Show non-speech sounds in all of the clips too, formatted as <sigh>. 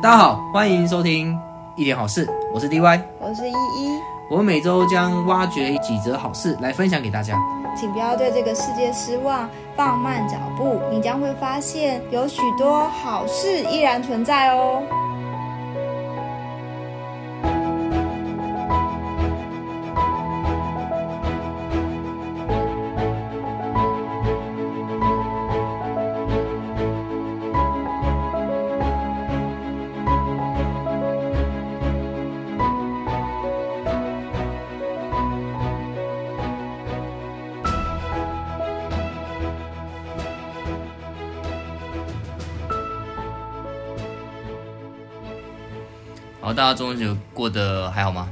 大家好，欢迎收听一点好事，我是 DY，我是依依。我们每周将挖掘几则好事来分享给大家，请不要对这个世界失望，放慢脚步，你将会发现有许多好事依然存在哦。大家中秋节过得还好吗？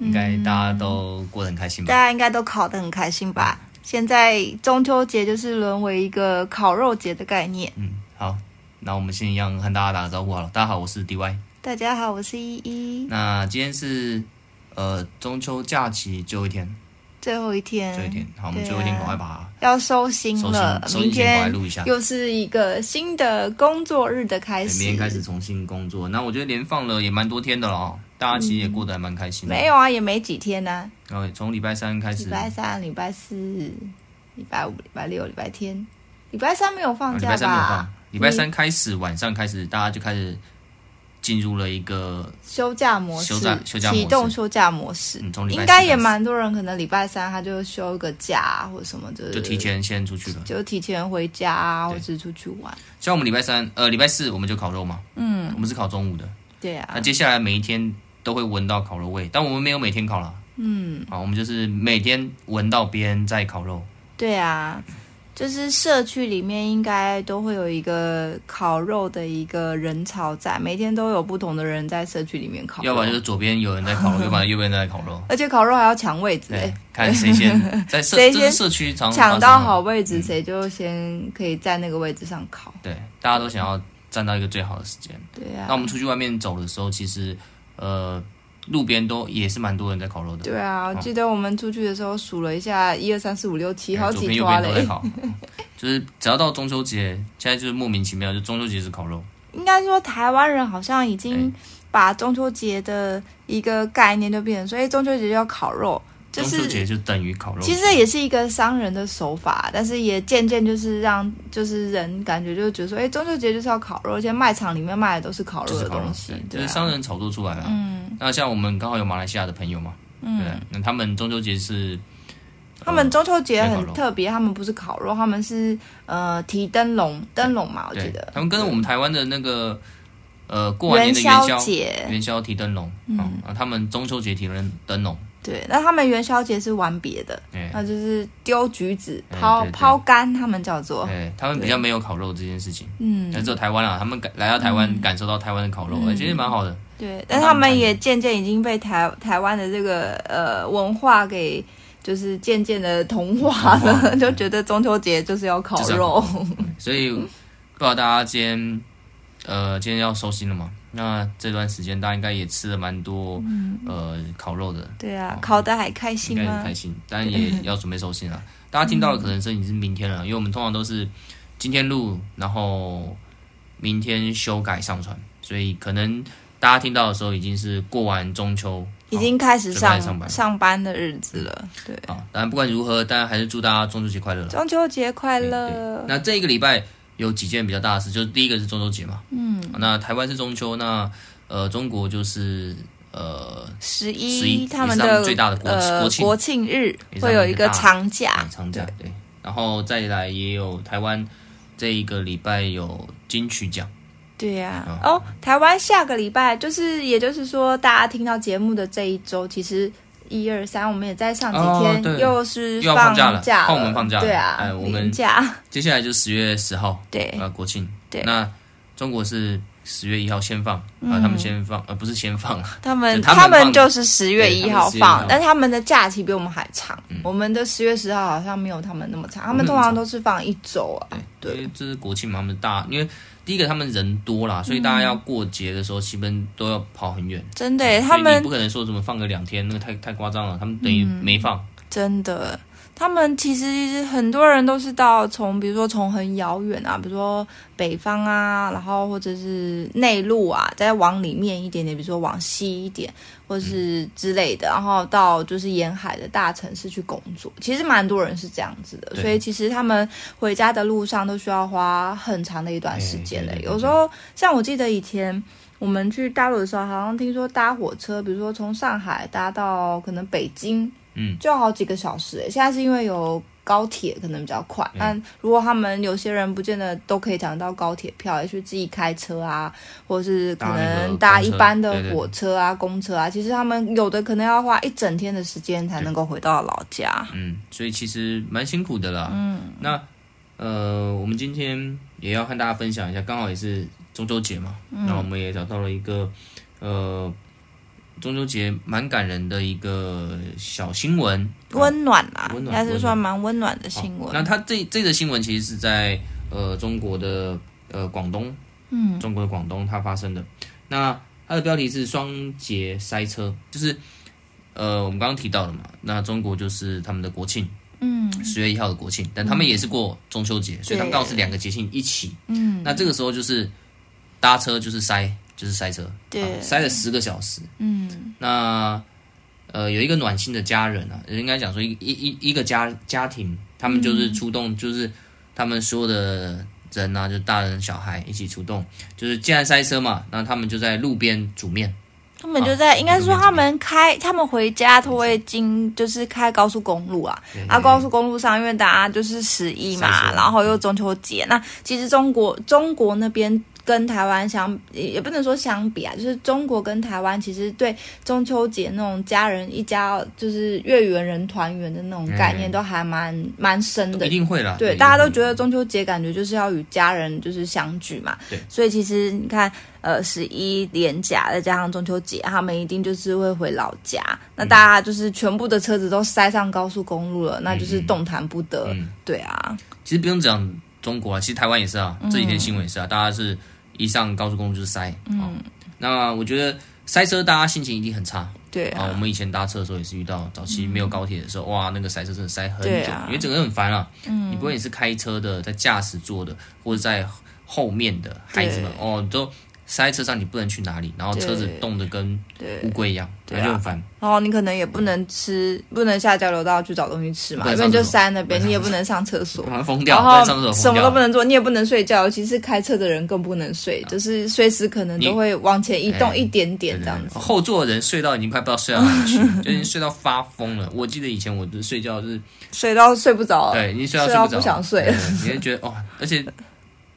应该大家都过得很开心吧？大家应该都考得很开心吧？现在中秋节就是沦为一个烤肉节的概念。嗯，好，那我们先一样和大家打个招呼好了。大家好，我是 DY。大家好，我是依依。那今天是呃中秋假期最后一天。最后一天，最后一天，好，我们最后一天赶快把它要收心了。收心，明天又是一个新的工作日的开始。明天开始重新工作，那我觉得连放了也蛮多天的了哦。大家其实也过得还蛮开心的。嗯。没有啊，也没几天呢，啊。然后从礼拜三开始，礼拜三、礼拜四、礼拜五、礼拜六、礼拜天，礼拜三没有放假吧？礼拜三没有放。礼拜三开始晚上开始，大家就开始。进入了一个休假模式，休假启动休假模式。嗯，从礼拜应该也蛮多人，可能礼拜三他就休个假或者什么的，就提前先出去了，就提前回家或者是出去玩。像我们礼拜三，呃，礼拜四我们就烤肉嘛，嗯，我们是烤中午的，对啊。那接下来每一天都会闻到烤肉味，但我们没有每天烤了，嗯，好，我们就是每天闻到别人在烤肉，对啊。就是社区里面应该都会有一个烤肉的一个人潮在，每天都有不同的人在社区里面烤肉。要不然就是左边有人在烤肉，<laughs> 要不然右边在烤肉。而且烤肉还要抢位置，哎，看谁先 <laughs> 在社谁先社区抢到好位置，谁就先可以在那个位置上烤。对，大家都想要站到一个最好的时间。对啊。那我们出去外面走的时候，其实呃。路边都也是蛮多人在烤肉的。对啊，我记得我们出去的时候数了一下，一二三四五六七，好几桌嘞。左边右边都在烤，<laughs> 就是只要到中秋节，现在就是莫名其妙，就中秋节是烤肉。应该说，台湾人好像已经把中秋节的一个概念就变成，所以中秋节要烤肉。就是、中秋节就等于烤肉，其实也是一个商人的手法，但是也渐渐就是让就是人感觉就觉得说，哎，中秋节就是要烤肉，而且卖场里面卖的都是烤肉的东西，就是商人炒作出来的。嗯，那像我们刚好有马来西亚的朋友嘛，嗯，对，那他们中秋节是，他们中秋节很特别，他们不是烤肉，他们是呃提灯笼，灯笼嘛，我记得。他们跟我们台湾的那个呃过完年的元宵节，元宵提灯笼，嗯，啊，他们中秋节提灯灯笼。对，那他们元宵节是玩别的，那就是丢橘子、抛抛竿，他们叫做。对，他们比较没有烤肉这件事情。嗯，只有台湾啊，他们感来到台湾感受到台湾的烤肉，其实蛮好的。对，但他们也渐渐已经被台台湾的这个呃文化给就是渐渐的同化了，<laughs> 就觉得中秋节就是要烤肉。所以不知道大家今天呃今天要收心了嘛？那这段时间大家应该也吃了蛮多，嗯、呃，烤肉的。对啊，烤的还开心吗？应该很开心，<laughs> 但也要准备收心了。大家听到的可能是已经是明天了，嗯、因为我们通常都是今天录，然后明天修改上传，所以可能大家听到的时候已经是过完中秋，已经开始上上班上班的日子了。对，啊，当然不管如何，当然还是祝大家中秋节快乐。中秋节快乐。那这一个礼拜。有几件比较大的事，就是第一个是中秋节嘛，嗯，那台湾是中秋，那呃中国就是呃十一，他们的最大的国呃国庆。国庆日会有一个长假，长假对，然后再来也有台湾这一个礼拜有金曲奖，对呀，哦，台湾下个礼拜就是也就是说大家听到节目的这一周，其实。一二三，我们也在上几天，又是放假了，放我们放假，对啊，哎，我们假，<laughs> 接下来就十月十号，对，啊，国庆，对，那中国是十月一号先放，啊，他们先放，呃，不是先放，他们他们就是十月一号放，但他们的假期比我们还长，我们的十月十号好像没有他们那么长，他们通常都是放一周啊，对，这是国庆嘛，他们大，因为。第一个，他们人多啦，所以大家要过节的时候，基本都要跑很远。真的，他们不可能说怎么放个两天，那个太太夸张了。他们等于没放。真的，他们其实很多人都是到从，比如说从很遥远啊，比如说北方啊，然后或者是内陆啊，再往里面一点点，比如说往西一点，或者是之类的，然后到就是沿海的大城市去工作。其实蛮多人是这样子的，所以其实他们回家的路上都需要花很长的一段时间的。有时候像我记得以前我们去大陆的时候，好像听说搭火车，比如说从上海搭到可能北京。嗯，就好几个小时诶。现在是因为有高铁，可能比较快。但如果他们有些人不见得都可以抢到高铁票，也去自己开车啊，或者是可能搭一般的火车啊、公车啊，其实他们有的可能要花一整天的时间才能够回到老家。嗯，所以其实蛮辛苦的啦。嗯，那呃，我们今天也要和大家分享一下，刚好也是中秋节嘛，那、嗯、我们也找到了一个呃。中秋节蛮感人的一个小新闻，温暖啊，应该是算蛮温暖的新闻。那它这这个新闻其实是在呃中国的呃广东，嗯，中国的广东它发生的。那它的标题是双节塞车，就是呃我们刚刚提到了嘛，那中国就是他们的国庆，嗯，十月一号的国庆，但他们也是过中秋节，嗯，所以他们刚好是两个节庆一起。嗯，那这个时候就是搭车就是塞。就是塞车，对，啊、塞了十个小时。嗯，那呃，有一个暖心的家人啊，应该讲说一一一一个家家庭，他们就是出动，嗯、就是他们所有的人啊，就大人小孩一起出动，就是既然塞车嘛，那他们就在路边煮面。他们就在，啊、应该说他们开，他们回家都会经，就是开高速公路啊。啊，高速公路上，因为大家就是十一嘛，然后又中秋节，那其实中国中国那边。跟台湾相也不能说相比啊，就是中国跟台湾其实对中秋节那种家人一家就是月圆人团圆的那种概念都还蛮蛮、嗯、深的，一定会啦。对，大家都觉得中秋节感觉就是要与家人就是相聚嘛。对，所以其实你看，呃，十一连假再加上中秋节，他们一定就是会回老家。那大家就是全部的车子都塞上高速公路了，嗯、那就是动弹不得。嗯、对啊，其实不用讲中国啊，其实台湾也是啊，这几天新闻也是啊，嗯、大家是。一上高速公路就是塞，嗯，那我觉得塞车，大家心情一定很差，对啊。我们以前搭车的时候也是遇到，早期没有高铁的时候，哇，那个塞车真的塞很久，因为整个人很烦啊。嗯，你不管你是开车的，在驾驶座的，或者在后面的孩子们，哦，都。塞车上你不能去哪里，然后车子冻得跟乌龟一样，对，就很烦。然后你可能也不能吃，不能下交流道去找东西吃嘛，因为就塞那边，你也不能上厕所，<laughs> 疯掉。然后什么都不能做，你也不能睡觉，尤其是开车的人更不能睡，就是随时可能都会往前移动一点点这样子。后座的人睡到已经快不知道睡到哪里去，<laughs> 就已经睡到发疯了。我记得以前我的睡觉是睡到睡不着，对，你睡到睡不着，不想睡，你会觉得哦，而且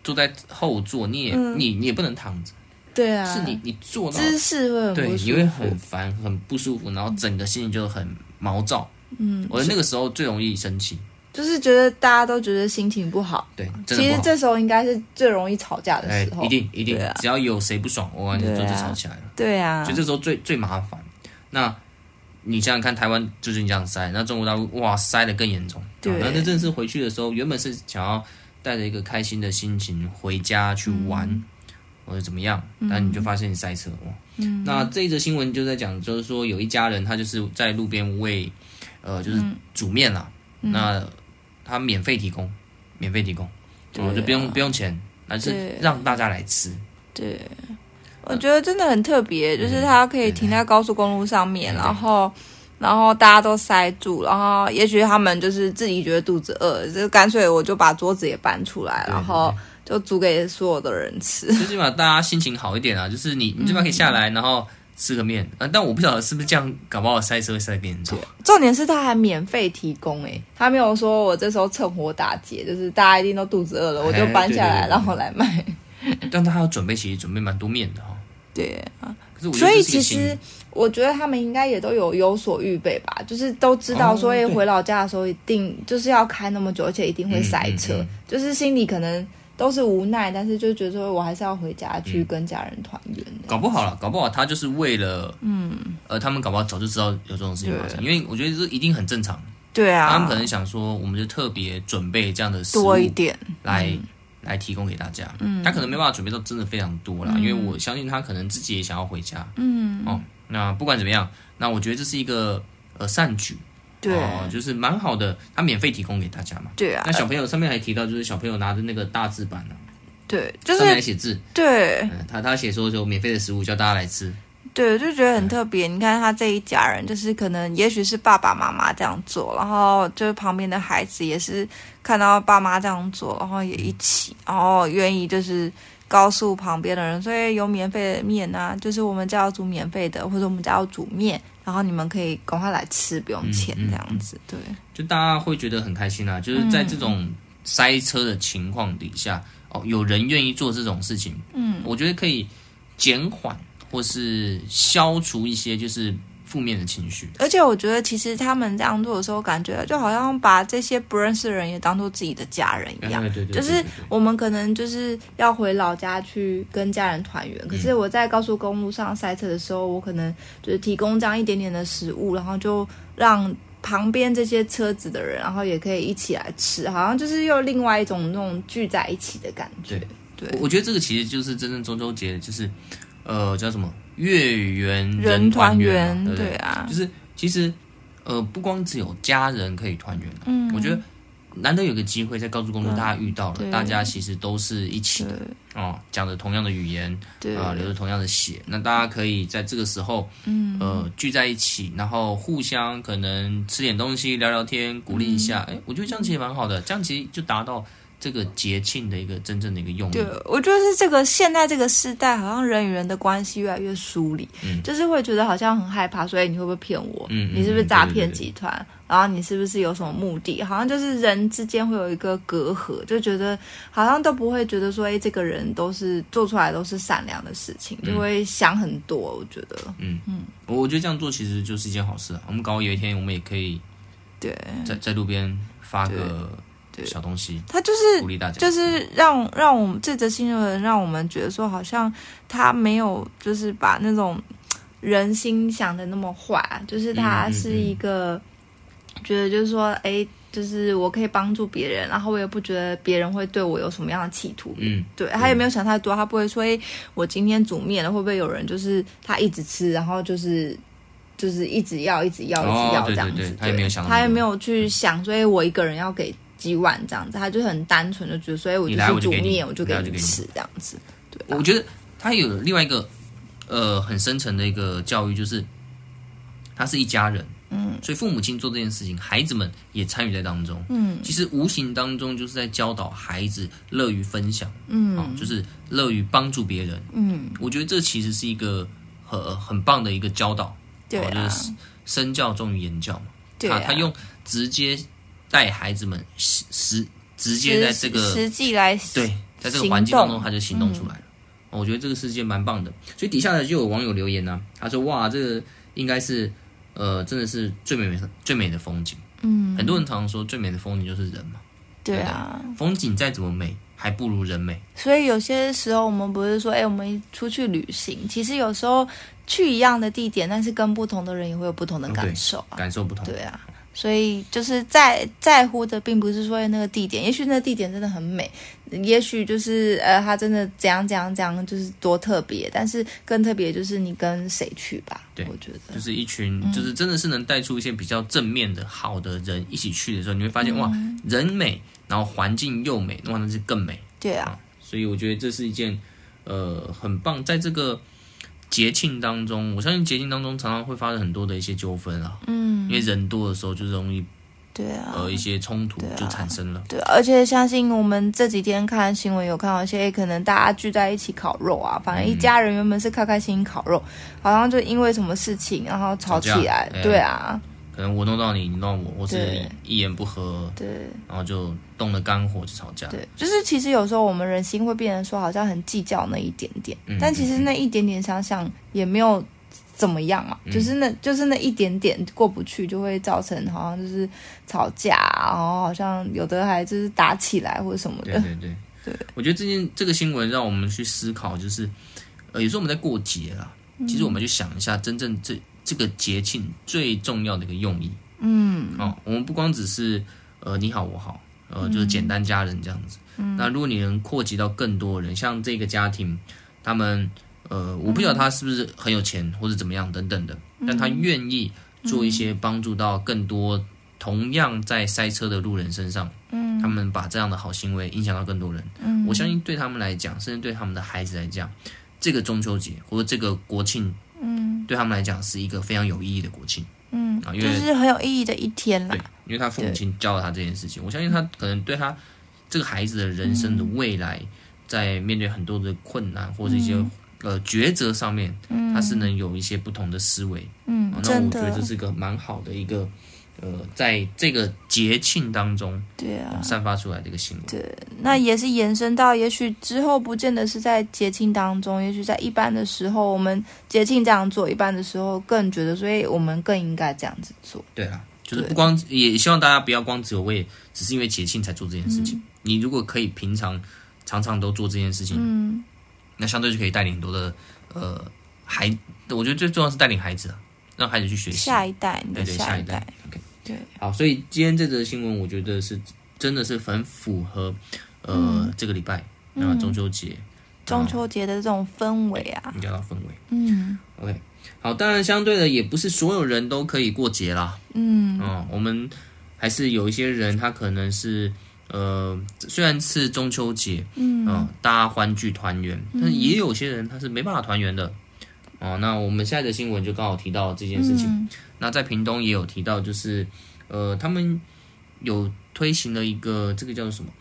坐在后座，你也你你也不能躺着。对啊，是你你坐姿势会很不，对，你会很烦很不舒服，然后整个心情就很毛躁。嗯，我那个时候最容易生气，就是觉得大家都觉得心情不好。对，其实这时候应该是最容易吵架的时候。一定一定，只要有谁不爽，我就就吵起来了。对啊，所以这时候最最麻烦。那你想想看，台湾就是你这样塞，那中国大陆哇塞的更严重。对，那这正是回去的时候，原本是想要带着一个开心的心情回家去玩。或者怎么样，那你就发现你塞车哦。嗯、那这一则新闻就在讲，就是说有一家人他就是在路边为，呃，就是煮面啦。嗯、那他免费提供，免费提供，哦、啊，就不用不用钱，而是让大家来吃。对，我觉得真的很特别，就是他可以停在高速公路上面，然后然后大家都塞住，然后也许他们就是自己觉得肚子饿，就干脆我就把桌子也搬出来，然后。就煮给所有的人吃，最起码大家心情好一点啊。就是你，你这边可以下来，然后吃个面。嗯、但我不晓得是不是这样，搞不好塞车会塞别人。重点是他还免费提供，诶，他没有说我这时候趁火打劫，就是大家一定都肚子饿了，我就搬下来然后来卖。<laughs> 但他还要准备，其实准备蛮多面的哈。对啊，可是所以其实我觉得他们应该也都有有所预备吧，就是都知道，所以回老家的时候一定就是要开那么久，而且一定会塞车，嗯嗯嗯、就是心里可能。都是无奈，但是就觉得说我还是要回家去跟家人团圆。搞不好了，搞不好他就是为了，嗯，呃，他们搞不好早就知道有这种事情发生，因为我觉得这一定很正常。对啊，他们可能想说，我们就特别准备这样的多一点来、嗯、来提供给大家。嗯，他可能没办法准备到真的非常多啦，嗯、因为我相信他可能自己也想要回家。嗯，哦，那不管怎么样，那我觉得这是一个呃善举。对，哦，就是蛮好的，他免费提供给大家嘛。对啊。那小朋友上面还提到，就是小朋友拿着那个大字板呢、啊，对，就是上面来写字。对，嗯、他他写说就免费的食物叫大家来吃。对，就觉得很特别。你看他这一家人，就是可能也许是爸爸妈妈这样做，然后就是旁边的孩子也是看到爸妈这样做，然后也一起，然后愿意就是告诉旁边的人，所以有免费的面啊，就是我们家要煮免费的，或者我们家要煮面，然后你们可以赶快来吃，不用钱这样子。对，就大家会觉得很开心啊，就是在这种塞车的情况底下，嗯、哦，有人愿意做这种事情，嗯，我觉得可以减缓。或是消除一些就是负面的情绪，而且我觉得其实他们这样做的时候，感觉就好像把这些不认识的人也当做自己的家人一样。对对对，就是我们可能就是要回老家去跟家人团圆，可是我在高速公路上塞车的时候，我可能就是提供这样一点点的食物，然后就让旁边这些车子的人，然后也可以一起来吃，好像就是又另外一种那种聚在一起的感觉。对，对，我觉得这个其实就是真正中秋节，就是。呃，叫什么？月圆人团圆，对对？对啊，就是其实，呃，不光只有家人可以团圆，嗯，我觉得难得有个机会在高速公路大家遇到了，大家其实都是一起的哦，讲着同样的语言，对。啊，流着同样的血，那大家可以在这个时候，嗯，呃，聚在一起，然后互相可能吃点东西，聊聊天，鼓励一下，哎，我觉得这样其实蛮好的，这样其实就达到。这个节庆的一个真正的一个用意，对，我觉得是这个现在这个时代，好像人与人的关系越来越疏离，嗯，就是会觉得好像很害怕，所以你会不会骗我？嗯，你是不是诈骗集团？对对对，然后你是不是有什么目的？好像就是人之间会有一个隔阂，就觉得好像都不会觉得说，哎，这个人都是做出来都是善良的事情，就会想很多。我觉得，嗯嗯，我我觉得这样做其实就是一件好事。我们搞有一天，我们也可以对在在路边发个。对，小东西，他就是鼓励大家，就是让让我们这则新闻让我们觉得说，好像他没有就是把那种人心想的那么坏，就是他是一个觉得就是说，哎，就是我可以帮助别人，然后我也不觉得别人会对我有什么样的企图。嗯，对，他也没有想太多，他不会说，哎，我今天煮面了，会不会有人就是他一直吃，然后就是就是一直要一直要一直要这样子，他也没有想，他也没有去想，所以我一个人要给。几碗这样子，他就很单纯的觉得，所以我就煮面，我就给你吃这样子。对，我觉得他有另外一个呃很深层的一个教育，就是他是一家人，嗯，所以父母亲做这件事情，孩子们也参与在当中，嗯，其实无形当中就是在教导孩子乐于分享，嗯，啊，就是乐于帮助别人，嗯，我觉得这其实是一个很很棒的一个教导，对啊，就是身教重于言教嘛，对啊，他用直接。带孩子们实实直接在这个实际来对，在这个环境当中他就行动出来了。嗯、我觉得这个世界蛮棒的。所以底下呢就有网友留言呢、啊，他说：“哇，这个应该是呃，真的是最美美最美的风景。”嗯，很多人常常说最美的风景就是人嘛。对啊，对风景再怎么美，还不如人美。所以有些时候我们不是说，哎，我们出去旅行，其实有时候去一样的地点，但是跟不同的人也会有不同的感受、啊，感受不同。对啊。所以就是在在乎的，并不是说那个地点，也许那个地点真的很美，也许就是呃，它真的怎样怎样怎样，就是多特别。但是更特别就是你跟谁去吧，对，我觉得就是一群，就是真的是能带出一些比较正面的好的人一起去的时候，你会发现哇，人美，然后环境又美，哇，那是更美。对啊，啊，所以我觉得这是一件呃很棒，在这个。节庆当中，我相信节庆当中常常会发生很多的一些纠纷啊，嗯，因为人多的时候就容易，对啊，呃，一些冲突就产生了。对啊，对，而且相信我们这几天看新闻有看到一些，可能大家聚在一起烤肉啊，反正一家人原本是开开心心烤肉，嗯、好像就因为什么事情然后吵起来，对啊。可能我弄到你，你弄我，或是一言不合，对，然后就动了肝火就吵架。对，就是其实有时候我们人心会变成说，好像很计较那一点点，嗯、但其实那一点点想想也没有怎么样嘛，嗯、就是那就是那一点点过不去，就会造成好像就是吵架，然后好像有的还就是打起来或者什么的。对对对，对 <laughs> 我觉得这件这个新闻让我们去思考，就是呃，有时候我们在过节啊，其实我们就想一下，真正这。这个节庆最重要的一个用意，嗯，哦，我们不光只是呃你好我好，呃，就是简单家人这样子。嗯，那如果你能扩及到更多人，像这个家庭，他们呃，我不晓得他是不是很有钱或者怎么样等等的，但他愿意做一些帮助到更多同样在塞车的路人身上，嗯，他们把这样的好行为影响到更多人，嗯，我相信对他们来讲，甚至对他们的孩子来讲，这个中秋节或者这个国庆，嗯，对他们来讲是一个非常有意义的国庆，嗯，啊，因为就是很有意义的一天了，对，因为他父母亲教了他这件事情，我相信他可能对他这个孩子的人生的未来，在面对很多的困难或者一些。呃，抉择上面，嗯，他是能有一些不同的思维，嗯，那我觉得这是个蛮好的一个，呃，在这个节庆当中，对啊，散发出来的一个行为，对，那也是延伸到，也许之后不见得是在节庆当中，也许在一般的时候，我们节庆这样做，一般的时候更觉得，所以我们更应该这样子做。对啊，就是不光也希望大家不要光只有为，只是因为节庆才做这件事情。嗯，你如果可以平常常常都做这件事情，嗯。那相对就可以带领很多的呃孩，我觉得最重要是带领孩子啊，让孩子去学习。下一代，对对下一代，OK，对，好，所以今天这则新闻我觉得是真的是很符合呃、嗯、这个礼拜然后中秋节、嗯、中秋节的这种氛围啊，比较氛围，嗯，OK，好，当然相对的也不是所有人都可以过节啦，嗯，哦，我们还是有一些人他可能是。呃，虽然是中秋节，嗯、呃，大家欢聚团圆，但是也有些人他是没办法团圆的，哦、呃。那我们现在的新闻就刚好提到这件事情。嗯、那在屏东也有提到，就是呃，他们有推行了一个这个叫做什么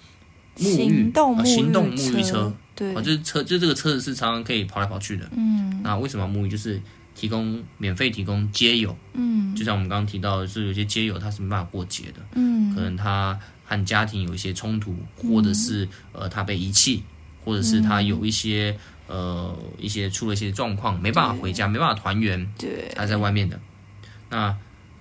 沐浴行动沐浴车，行动沐浴车，对，啊，就是车，就这个车子是常常可以跑来跑去的。嗯，那为什么沐浴？就是提供免费提供街友，嗯，就像我们刚刚提到的，是有些街友他是没办法过节的，嗯，可能他。和家庭有一些冲突，或者是呃他被遗弃，或者是他有一些呃一些出了一些状况，没办法回家，没办法团圆，对，他在外面的。那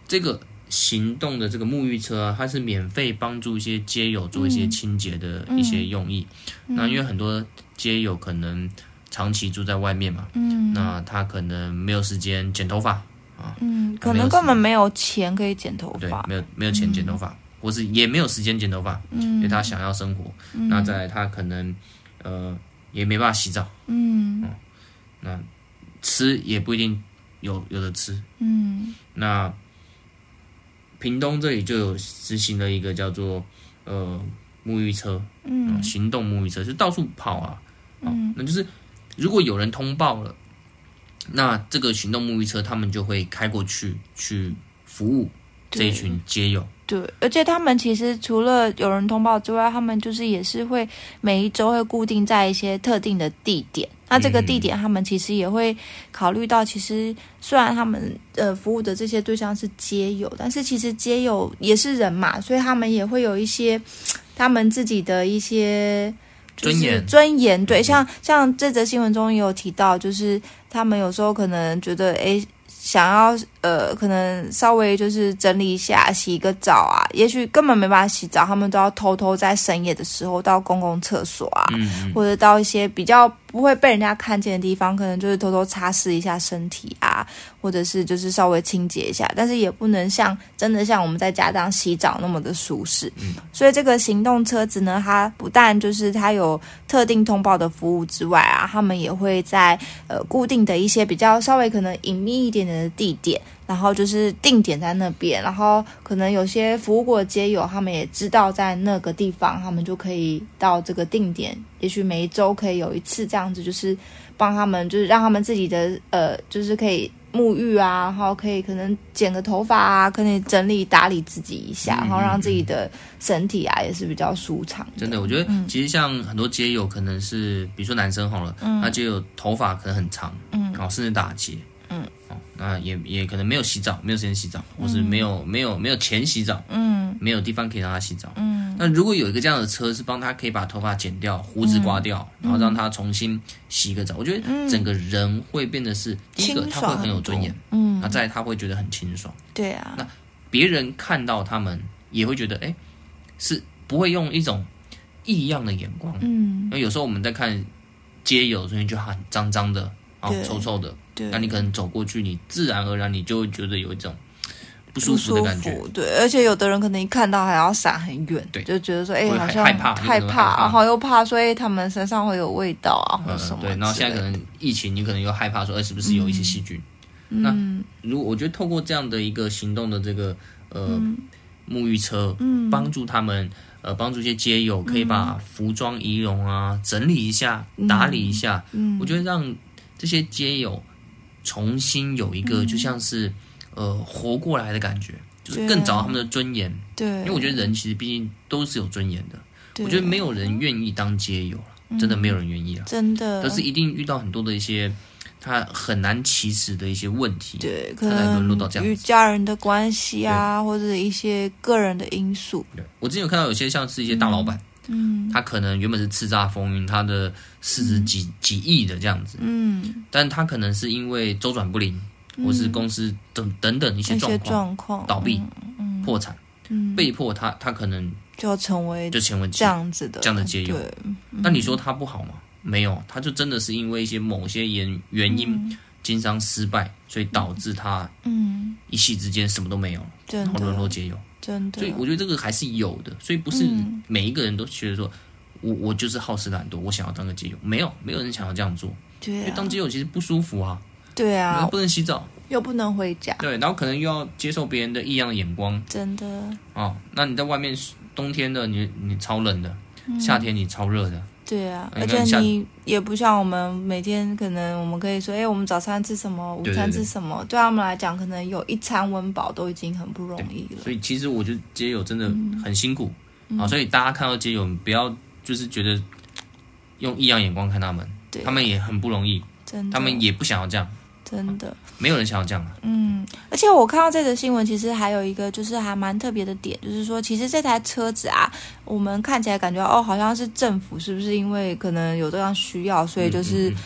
这个行动的这个沐浴车啊，它是免费帮助一些街友做一些清洁的一些用意。那因为很多街友可能长期住在外面嘛，嗯，那他可能没有时间剪头发啊，嗯，可能根本没有钱可以剪头发，对，没有没有钱剪头发。或是也没有时间剪头发，嗯，因为他想要生活，嗯、那再来他可能，呃，也没办法洗澡，嗯，哦、那吃也不一定有有的吃，嗯，那屏东这里就有实行了一个叫做呃沐浴车，嗯、呃，行动沐浴车就到处跑啊，哦、嗯，那就是如果有人通报了，那这个行动沐浴车他们就会开过去去服务这一群街友。对，而且他们其实除了有人通报之外，他们就是也是会每一周会固定在一些特定的地点。那这个地点，他们其实也会考虑到，其实虽然他们呃服务的这些对象是街友，但是其实街友也是人嘛，所以他们也会有一些他们自己的一些尊严。尊严，对，像像这则新闻中也有提到，就是他们有时候可能觉得，哎。想要呃，可能稍微就是整理一下，洗个澡啊，也许根本没办法洗澡，他们都要偷偷在深夜的时候到公共厕所啊，或者到一些比较不会被人家看见的地方，可能就是偷偷擦拭一下身体啊，或者是就是稍微清洁一下，但是也不能像真的像我们在家这样洗澡那么的舒适。嗯，所以这个行动车子呢，它不但就是它有特定通报的服务之外啊，他们也会在呃固定的一些比较稍微可能隐秘一点点的地点，然后就是定点在那边，然后可能有些服务过的街友，他们也知道在那个地方，他们就可以到这个定点，也许每一周可以有一次这样子，就是帮他们，就是让他们自己的呃，就是可以沐浴啊，然后可以可能剪个头发啊，可以整理打理自己一下，然后让自己的身体啊也是比较舒畅。真的，我觉得其实像很多街友，可能是比如说男生好了，嗯、他就有头发可能很长，嗯，然后甚至打结。嗯，哦，那也也可能没有洗澡，没有时间洗澡，或是没有没有没有钱洗澡，嗯，没有地方可以让他洗澡，嗯。那如果有一个这样的车，是帮他可以把头发剪掉，胡子刮掉，嗯、然后让他重新洗个澡，我觉得整个人会变得是、嗯、第一个，他会很有尊严，嗯，那再他会觉得很清爽，对啊。那别人看到他们也会觉得，哎，是不会用一种异样的眼光，嗯。因为有时候我们在看街友，所以就很脏脏的。哦，臭臭的，对，那你可能走过去，你自然而然你就会觉得有一种不舒服的感觉，对，而且有的人可能一看到还要闪很远，对，就觉得说，哎，好像害怕，害怕，然后又怕，所以他们身上会有味道啊，或者什么，对，然后现在可能疫情，你可能又害怕说，哎，是不是有一些细菌？那如果我觉得透过这样的一个行动的这个呃沐浴车，嗯，帮助他们，呃，帮助一些街友可以把服装仪容啊整理一下，打理一下，嗯，我觉得让这些街友重新有一个就像是呃活过来的感觉，就是更找到他们的尊严，对，因为我觉得人其实毕竟都是有尊严的，我觉得没有人愿意当街友，真的没有人愿意啊，真的，但是一定遇到很多的一些。他很难启齿的一些问题，对，可能与家人的关系啊，或者一些个人的因素。对，我之前有看到有些像是一些大老板，嗯，他可能原本是叱咤风云，他的市值几、嗯、几亿的这样子，嗯，但他可能是因为周转不灵，嗯、或是公司等等等一些状况，倒闭、嗯、破产，嗯、被迫他他可能就要成为就成为这样子的这样的结友。那你说他不好吗？没有，他就真的是因为一些某些原原因，经商失败，所以导致他嗯。一夕之间什么都没有，然后沦落街友，真的。所以我觉得这个还是有的，所以不是每一个人都觉得说，我我就是好吃懒惰，我想要当个基友，没有，没有人想要这样做，对，因为当基友其实不舒服啊，对啊，不能洗澡，又不能回家，对，然后可能又要接受别人的异样的眼光，真的。哦，那你在外面冬天的你你超冷的，夏天你超热的。对啊，而且你也不像我们每天，可能我们可以说，哎，我们早餐吃什么，午餐吃什么？对，他们来讲，可能有一餐温饱都已经很不容易了。所以其实我觉得街友真的很辛苦啊，嗯、所以大家看到街友，不要就是觉得用异样眼光看他们，对他们也很不容易，真的他们也不想要这样。真的，没有人想要这样。嗯，而且我看到这个新闻，其实还有一个就是还蛮特别的点，就是说，其实这台车子啊，我们看起来感觉哦，好像是政府是不是因为可能有这样需要，所以就是嗯嗯嗯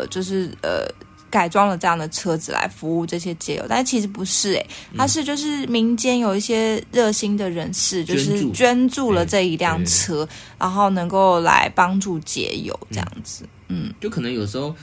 呃，就是呃，改装了这样的车子来服务这些街友，但是其实不是诶，它是就是民间有一些热心的人士，就是捐助了这一辆车，然后能够来帮助街友这样子。嗯，就可能有时候。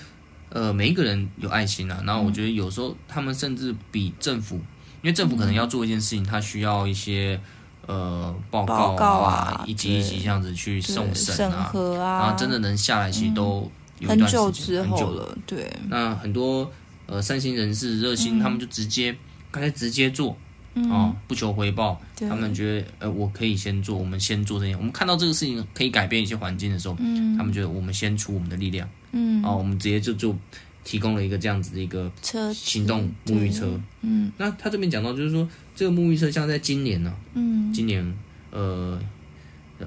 呃，每一个人有爱心啊，然后我觉得有时候他们甚至比政府，因为政府可能要做一件事情，他需要一些呃报告啊，告啊一级一级这样子去送审啊，啊。然后真的能下来，其实都有一段时间、嗯、很久之后了。对，那很多呃善心人士热心，嗯、他们就直接刚才直接做。哦，不求回报，对。他们觉得，呃，我可以先做，我们先做这些。我们看到这个事情可以改变一些环境的时候，嗯，他们觉得我们先出我们的力量，嗯，哦，我们直接就就提供了一个这样子的一个车行动沐浴车，嗯，那他这边讲到就是说，这个沐浴车像在今年呢、啊，嗯，今年呃，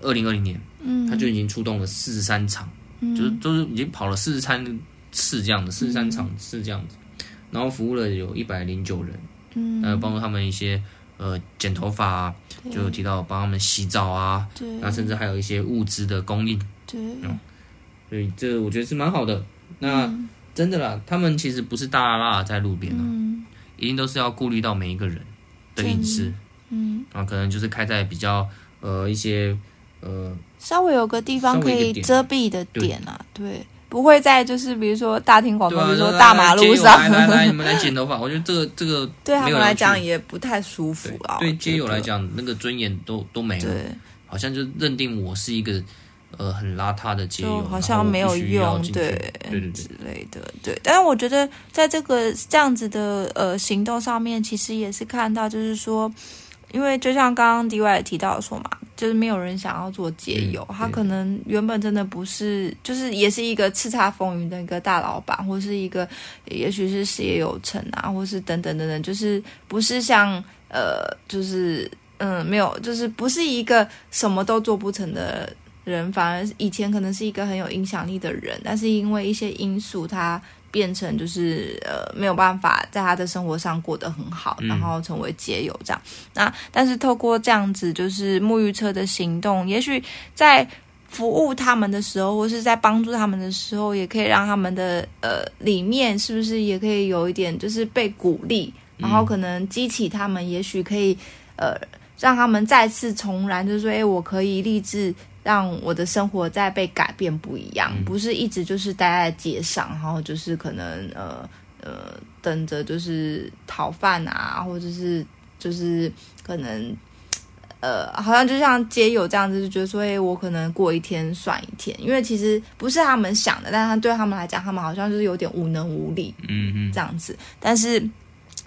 二零二零年，嗯，他就已经出动了四十三场，嗯，就是都是已经跑了四十三次这样的，四十三场是这样子，然后服务了有一百零九人。嗯，还有帮助他们一些呃剪头发啊，就有提到帮他们洗澡啊，对，那甚至还有一些物资的供应，对，嗯，所以这我觉得是蛮好的。那、嗯、真的啦，他们其实不是大剌剌在路边啊，嗯、一定都是要顾虑到每一个人的隐私，嗯，啊，可能就是开在比较呃一些呃稍微有个地方可以遮蔽的点啊，对。对不会在就是比如说大庭广众，比如说大马路上，来来来，<laughs> 你们来剪头发。我觉得这个这个对他们来讲也不太舒服啊。对街友来讲，那个尊严都都没了，好像就认定我是一个呃很邋遢的街友，好像没有用，对对对之类的。对，但是我觉得在这个这样子的呃行动上面，其实也是看到就是说。因为就像刚刚 DY 也提到说嘛，就是没有人想要做解友，嗯、他可能原本真的不是，就是也是一个叱咤风云的一个大老板，或是一个也许是事业有成啊，或是等等等等，就是不是像呃，就是嗯，没有，就是不是一个什么都做不成的人，反而以前可能是一个很有影响力的人，但是因为一些因素，他。变成就是呃没有办法在他的生活上过得很好，然后成为街友这样。嗯、那但是透过这样子就是沐浴车的行动，也许在服务他们的时候，或是在帮助他们的时候，也可以让他们的呃里面是不是也可以有一点就是被鼓励，然后可能激起他们，也许可以呃让他们再次重燃，就是说哎，我可以立志。让我的生活在被改变不一样，不是一直就是待在街上，然后就是可能呃呃等着就是讨饭啊，或者是就是可能呃好像就像街友这样子，就觉得说，哎，我可能过一天算一天，因为其实不是他们想的，但是对他们来讲，他们好像就是有点无能无力，嗯嗯，这样子。但是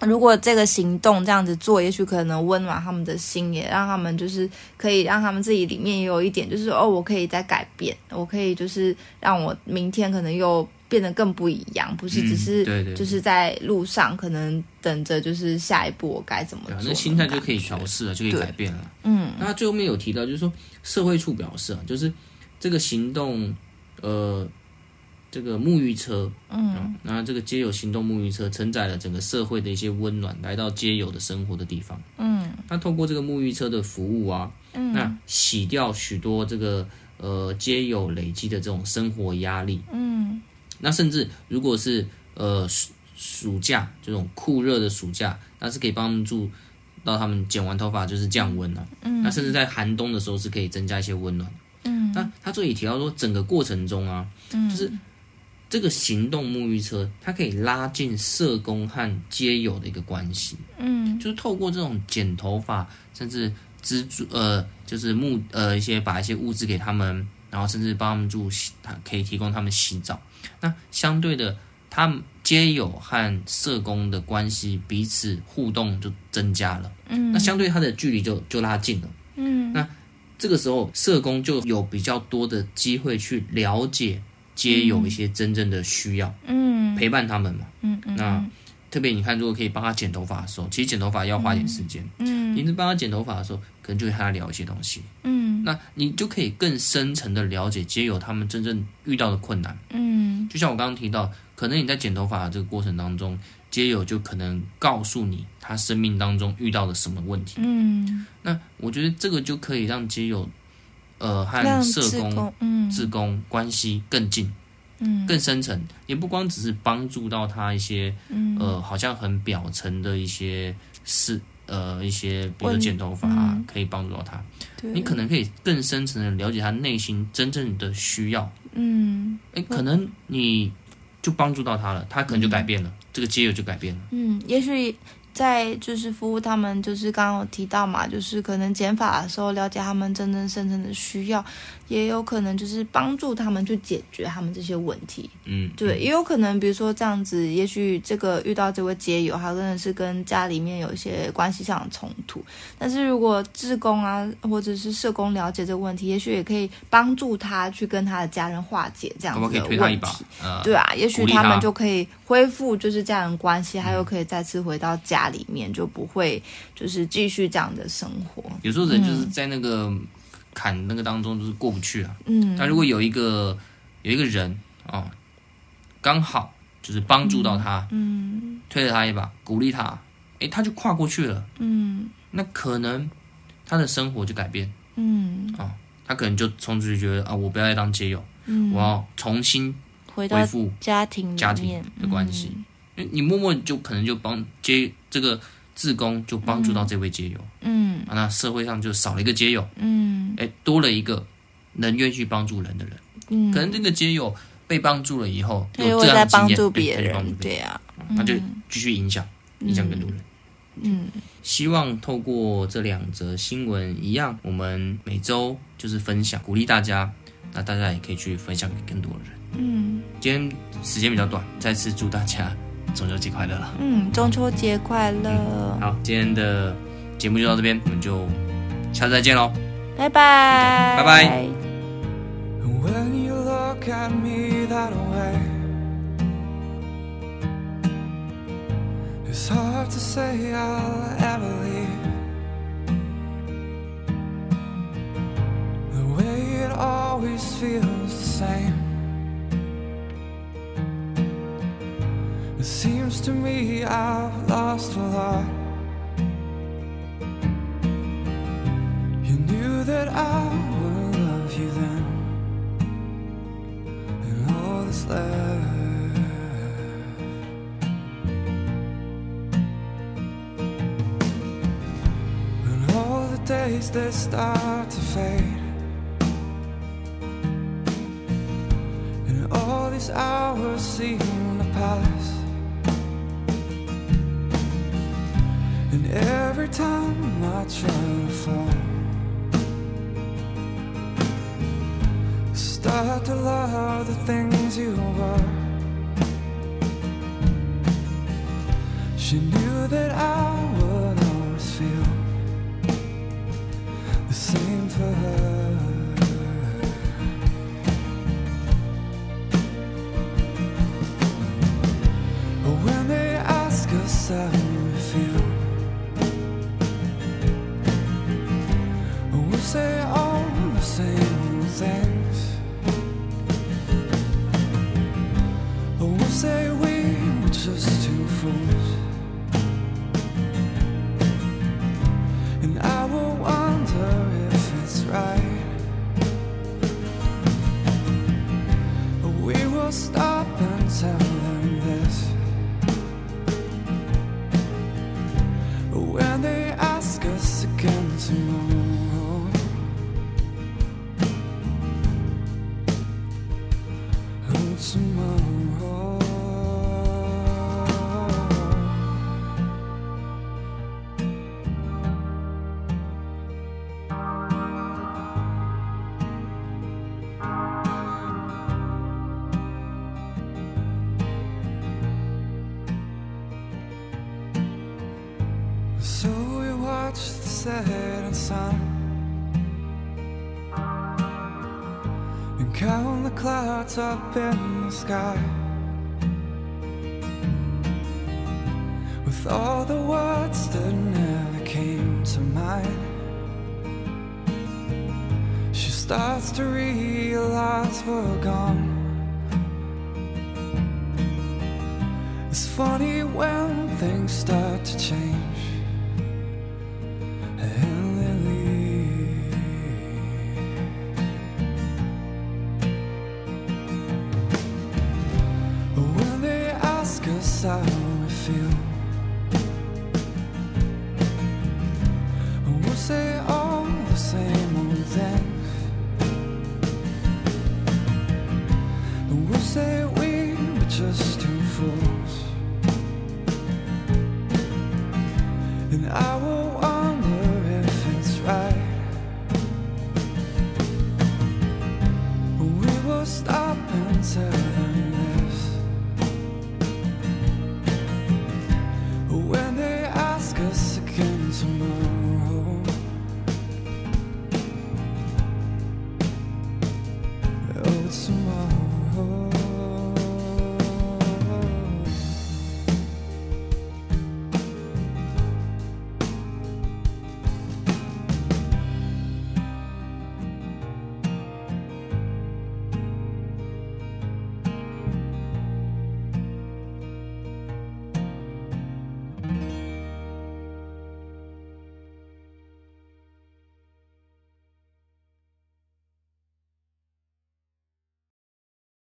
如果这个行动这样子做，也许可能温暖他们的心，也让他们就是可以让他们自己里面也有一点，就是哦，我可以再改变，我可以就是让我明天可能又变得更不一样，不是只是就是在路上可能等着就是下一步我该怎么做，那心态就可以调试了，就可以改变了。嗯，那最后面有提到，就是说社会处表示啊，就是这个行动，呃。这个沐浴车，嗯，那这个街友行动沐浴车承载了整个社会的一些温暖，来到街友的生活的地方，嗯，那透过这个沐浴车的服务啊，嗯，那洗掉许多这个呃街友累积的这种生活压力，嗯，那甚至如果是呃暑暑假这种酷热的暑假，那是可以帮助到他们剪完头发就是降温了，嗯，那甚至在寒冬的时候是可以增加一些温暖，嗯，那他这里提到说整个过程中啊，嗯，就是。这个行动沐浴车，它可以拉近社工和街友的一个关系。嗯，就是透过这种剪头发，甚至资助呃，就是木呃一些把一些物资给他们，然后甚至帮他们住洗，可以提供他们洗澡。那相对的，他们街友和社工的关系彼此互动就增加了。嗯，那相对他的距离就就拉近了。嗯，那这个时候社工就有比较多的机会去了解。皆有一些真正的需要，嗯，陪伴他们嘛，嗯嗯。那特别你看，如果可以帮他剪头发的时候，其实剪头发要花点时间，嗯。你是帮他剪头发的时候，可能就会和他聊一些东西，嗯。那你就可以更深层的了解皆有他们真正遇到的困难，嗯。就像我刚刚提到，可能你在剪头发的这个过程当中，皆有就可能告诉你他生命当中遇到了什么问题，嗯。那我觉得这个就可以让街友。呃，和社工、嗯，志工关系更近，嗯，更深层，也不光只是帮助到他一些，嗯，呃，好像很表层的一些事，呃，一些比如说剪头发啊，嗯，可以帮助到他。你可能可以更深层的了解他内心真正的需要，嗯，哎，可能你就帮助到他了，他可能就改变了，嗯，这个街友就改变了，嗯，也许。在就是服务他们，就是刚刚有提到嘛，就是可能减法的时候了解他们真正深层的需要，也有可能就是帮助他们去解决他们这些问题。嗯，对，也有可能比如说这样子，也许这个遇到这位街友，他真的是跟家里面有一些关系上的冲突，但是如果志工啊或者是社工了解这个问题，也许也可以帮助他去跟他的家人化解这样子的问题。可可以推他一把？呃，对啊，也许他们就可以恢复就是家人关系，还有可以再次回到家。里面就不会就是继续这样的生活。有时候人就是在那个坎那个当中就是过不去啊。嗯，但如果有一个有一个人啊，刚好就是帮助到他，嗯，推了他一把，鼓励他，诶，他就跨过去了。嗯，那可能他的生活就改变。嗯，啊，他可能就从此就觉得啊，我不要再当街友，嗯，我要重新回到家庭家庭的关系。你默默就可能就帮接这个自工，就帮助到这位街友，嗯，啊，那社会上就少了一个街友，嗯，哎，多了一个能愿意去帮助人的人，嗯，可能这个街友被帮助了以后，有这样的经验，帮助别人，对啊，那就继续影响，影响更多人，嗯，希望透过这两则新闻一样，我们每周就是分享，鼓励大家，那大家也可以去分享给更多的人，嗯，今天时间比较短，再次祝大家。中秋节快乐。嗯，中秋节快乐、好，今天的节目就到这边，我们就下次再见喽，拜拜，拜拜。It's hard to say I'll ever leave. The way it always feels the same. seems to me I've lost a lot. You knew that I would love you then, and all that's left. And all the days that start to fade. the same for her. Setting sun and count the clouds up in the sky. With all the words that never came to mind, she starts to realize we're gone. It's funny when things start to change. just too full.